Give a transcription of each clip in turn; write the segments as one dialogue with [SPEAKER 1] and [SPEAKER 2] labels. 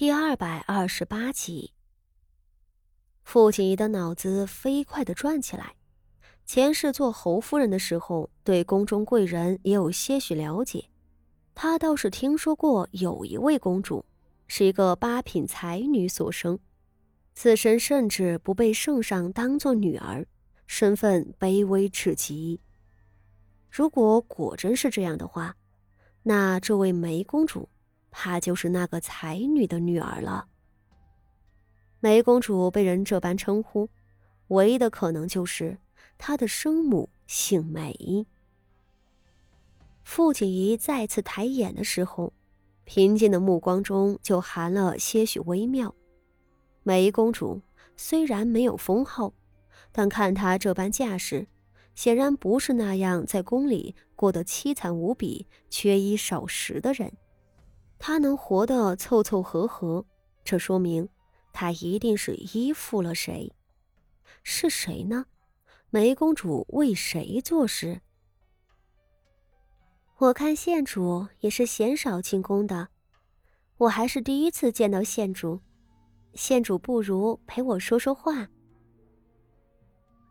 [SPEAKER 1] 第二百二十八集，傅锦仪的脑子飞快的转起来。前世做侯夫人的时候，对宫中贵人也有些许了解。她倒是听说过有一位公主，是一个八品才女所生，自身甚至不被圣上当做女儿，身份卑微至极。如果果真是这样的话，那这位梅公主。她就是那个才女的女儿了。梅公主被人这般称呼，唯一的可能就是她的生母姓梅。傅锦仪再次抬眼的时候，平静的目光中就含了些许微妙。梅公主虽然没有封号，但看她这般架势，显然不是那样在宫里过得凄惨无比、缺衣少食的人。他能活得凑凑合合，这说明他一定是依附了谁。是谁呢？梅公主为谁做事？我看县主也是鲜少进宫的，我还是第一次见到县主。县主不如陪我说说话。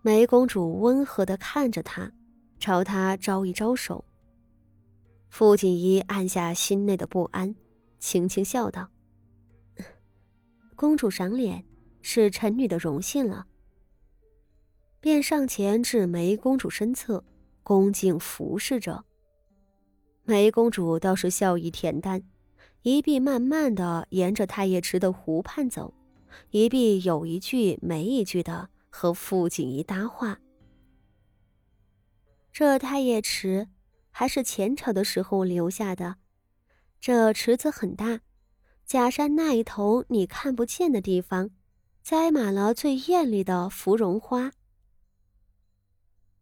[SPEAKER 1] 梅公主温和的看着他，朝他招一招手。傅锦衣按下心内的不安，轻轻笑道：“公主赏脸，是臣女的荣幸了。”便上前至梅公主身侧，恭敬服侍着。梅公主倒是笑意恬淡，一臂慢慢的沿着太液池的湖畔走，一臂有一句没一句的和傅锦仪搭话。这太液池。还是前朝的时候留下的，这池子很大，假山那一头你看不见的地方，栽满了最艳丽的芙蓉花。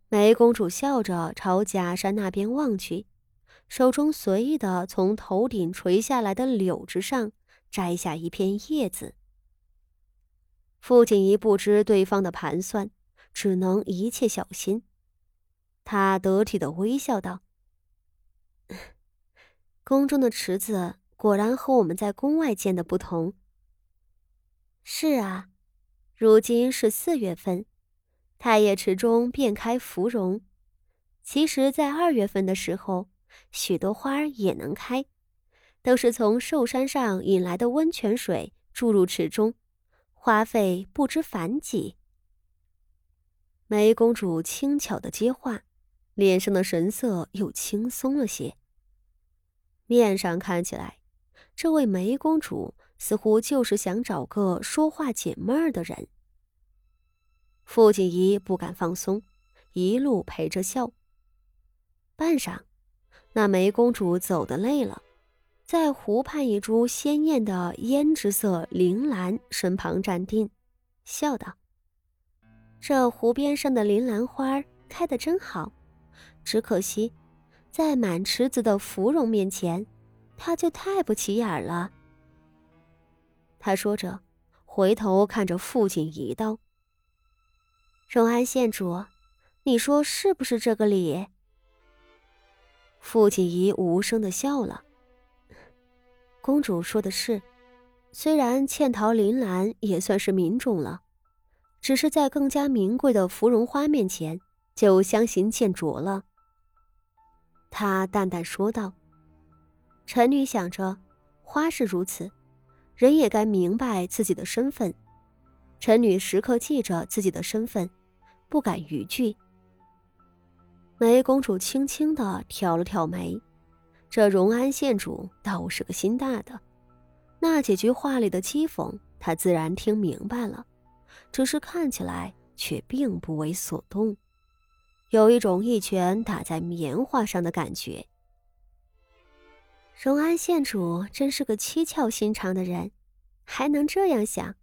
[SPEAKER 1] 梅公主笑着朝假山那边望去，手中随意的从头顶垂下来的柳枝上摘下一片叶子。傅锦仪不知对方的盘算，只能一切小心。他得体的微笑道。宫中的池子果然和我们在宫外见的不同。是啊，如今是四月份，太液池中遍开芙蓉。其实，在二月份的时候，许多花儿也能开，都是从寿山上引来的温泉水注入池中，花费不知凡几。梅公主轻巧的接话。脸上的神色又轻松了些。面上看起来，这位梅公主似乎就是想找个说话解闷儿的人。傅锦仪不敢放松，一路陪着笑。半晌，那梅公主走得累了，在湖畔一株鲜艳的胭脂色铃兰身旁站定，笑道：“这湖边上的铃兰花开得真好。”只可惜，在满池子的芙蓉面前，他就太不起眼了。他说着，回头看着傅锦仪道：“荣安县主，你说是不是这个理？”傅锦仪无声的笑了。公主说的是，虽然嵌桃林兰也算是名种了，只是在更加名贵的芙蓉花面前，就相形见拙了。他淡淡说道：“臣女想着，花是如此，人也该明白自己的身份。臣女时刻记着自己的身份，不敢逾矩。”梅公主轻轻的挑了挑眉，这荣安县主倒是个心大的，那几句话里的讥讽，她自然听明白了，只是看起来却并不为所动。有一种一拳打在棉花上的感觉。荣安县主真是个七窍心肠的人，还能这样想。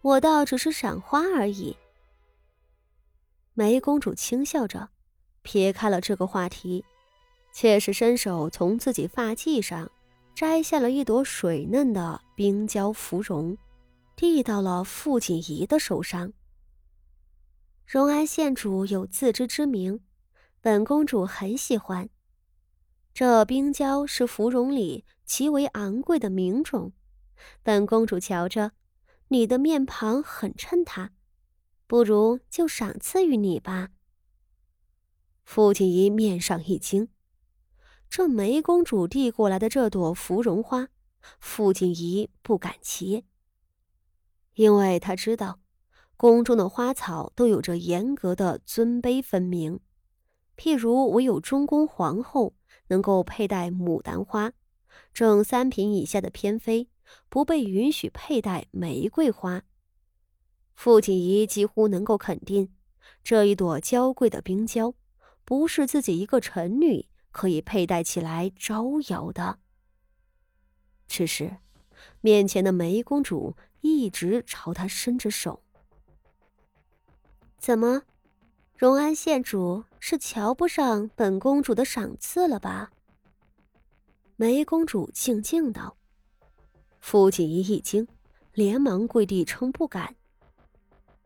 [SPEAKER 1] 我倒只是赏花而已。梅公主轻笑着，撇开了这个话题，却是伸手从自己发髻上摘下了一朵水嫩的冰娇芙蓉，递到了傅锦仪的手上。荣安县主有自知之明，本公主很喜欢。这冰娇是芙蓉里极为昂贵的名种，本公主瞧着，你的面庞很衬她，不如就赏赐于你吧。”
[SPEAKER 2] 傅锦仪面上一惊，这梅公主递过来的这朵芙蓉花，傅锦仪不敢接，因为她知道。宫中的花草都有着严格的尊卑分明，譬如唯有中宫皇后能够佩戴牡丹花，正三品以下的偏妃不被允许佩戴玫瑰花。傅锦仪几乎能够肯定，这一朵娇贵的冰娇，不是自己一个臣女可以佩戴起来招摇的。此时，面前的梅公主一直朝他伸着手。
[SPEAKER 1] 怎么，荣安县主是瞧不上本公主的赏赐了吧？
[SPEAKER 2] 梅公主静静道。傅锦衣一惊，连忙跪地称不敢。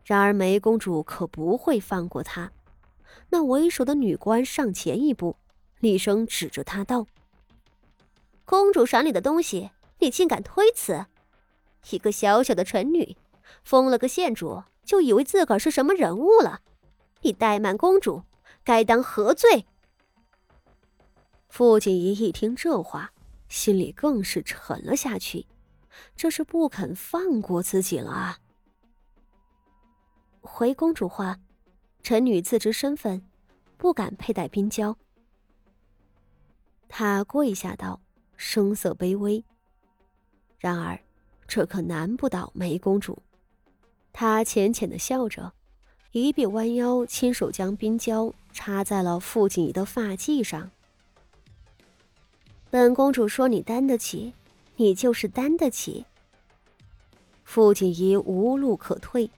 [SPEAKER 2] 然而梅公主可不会放过他，那为首的女官上前一步，厉声指着他道：“
[SPEAKER 1] 公主赏你的东西，你竟敢推辞！一个小小的臣女，封了个县主。”就以为自个儿是什么人物了？你怠慢公主，该当何罪？
[SPEAKER 2] 傅锦仪一听这话，心里更是沉了下去，这是不肯放过自己了啊！
[SPEAKER 1] 回公主话，臣女自知身份，不敢佩戴冰娇。
[SPEAKER 2] 她跪下道，声色卑微。然而，这可难不倒梅公主。他浅浅的笑着，一臂弯腰，亲手将冰胶插在了傅锦仪的发髻上。
[SPEAKER 1] 本公主说：“你担得起，你就是担得起。”
[SPEAKER 2] 傅锦仪无路可退，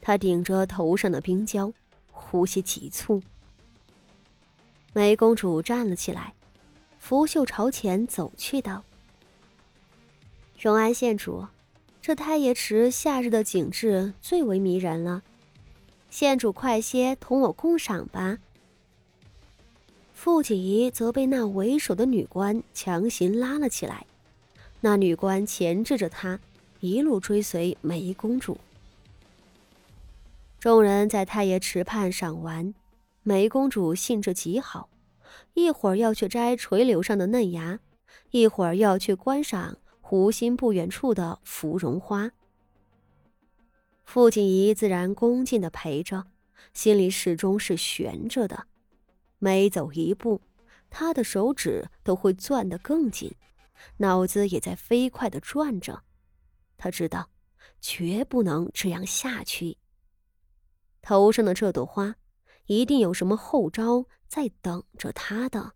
[SPEAKER 2] 她顶着头上的冰胶，呼吸急促。梅公主站了起来，拂袖朝前走去，道：“
[SPEAKER 1] 荣安县主。”这太爷池夏日的景致最为迷人了，县主快些同我共赏吧。
[SPEAKER 2] 傅锦仪则被那为首的女官强行拉了起来，那女官钳制着她，一路追随梅公主。众人在太爷池畔赏完，梅公主兴致极好，一会儿要去摘垂柳上的嫩芽，一会儿要去观赏。湖心不远处的芙蓉花，傅锦仪自然恭敬的陪着，心里始终是悬着的。每走一步，他的手指都会攥得更紧，脑子也在飞快的转着。他知道，绝不能这样下去。头上的这朵花，一定有什么后招在等着他的。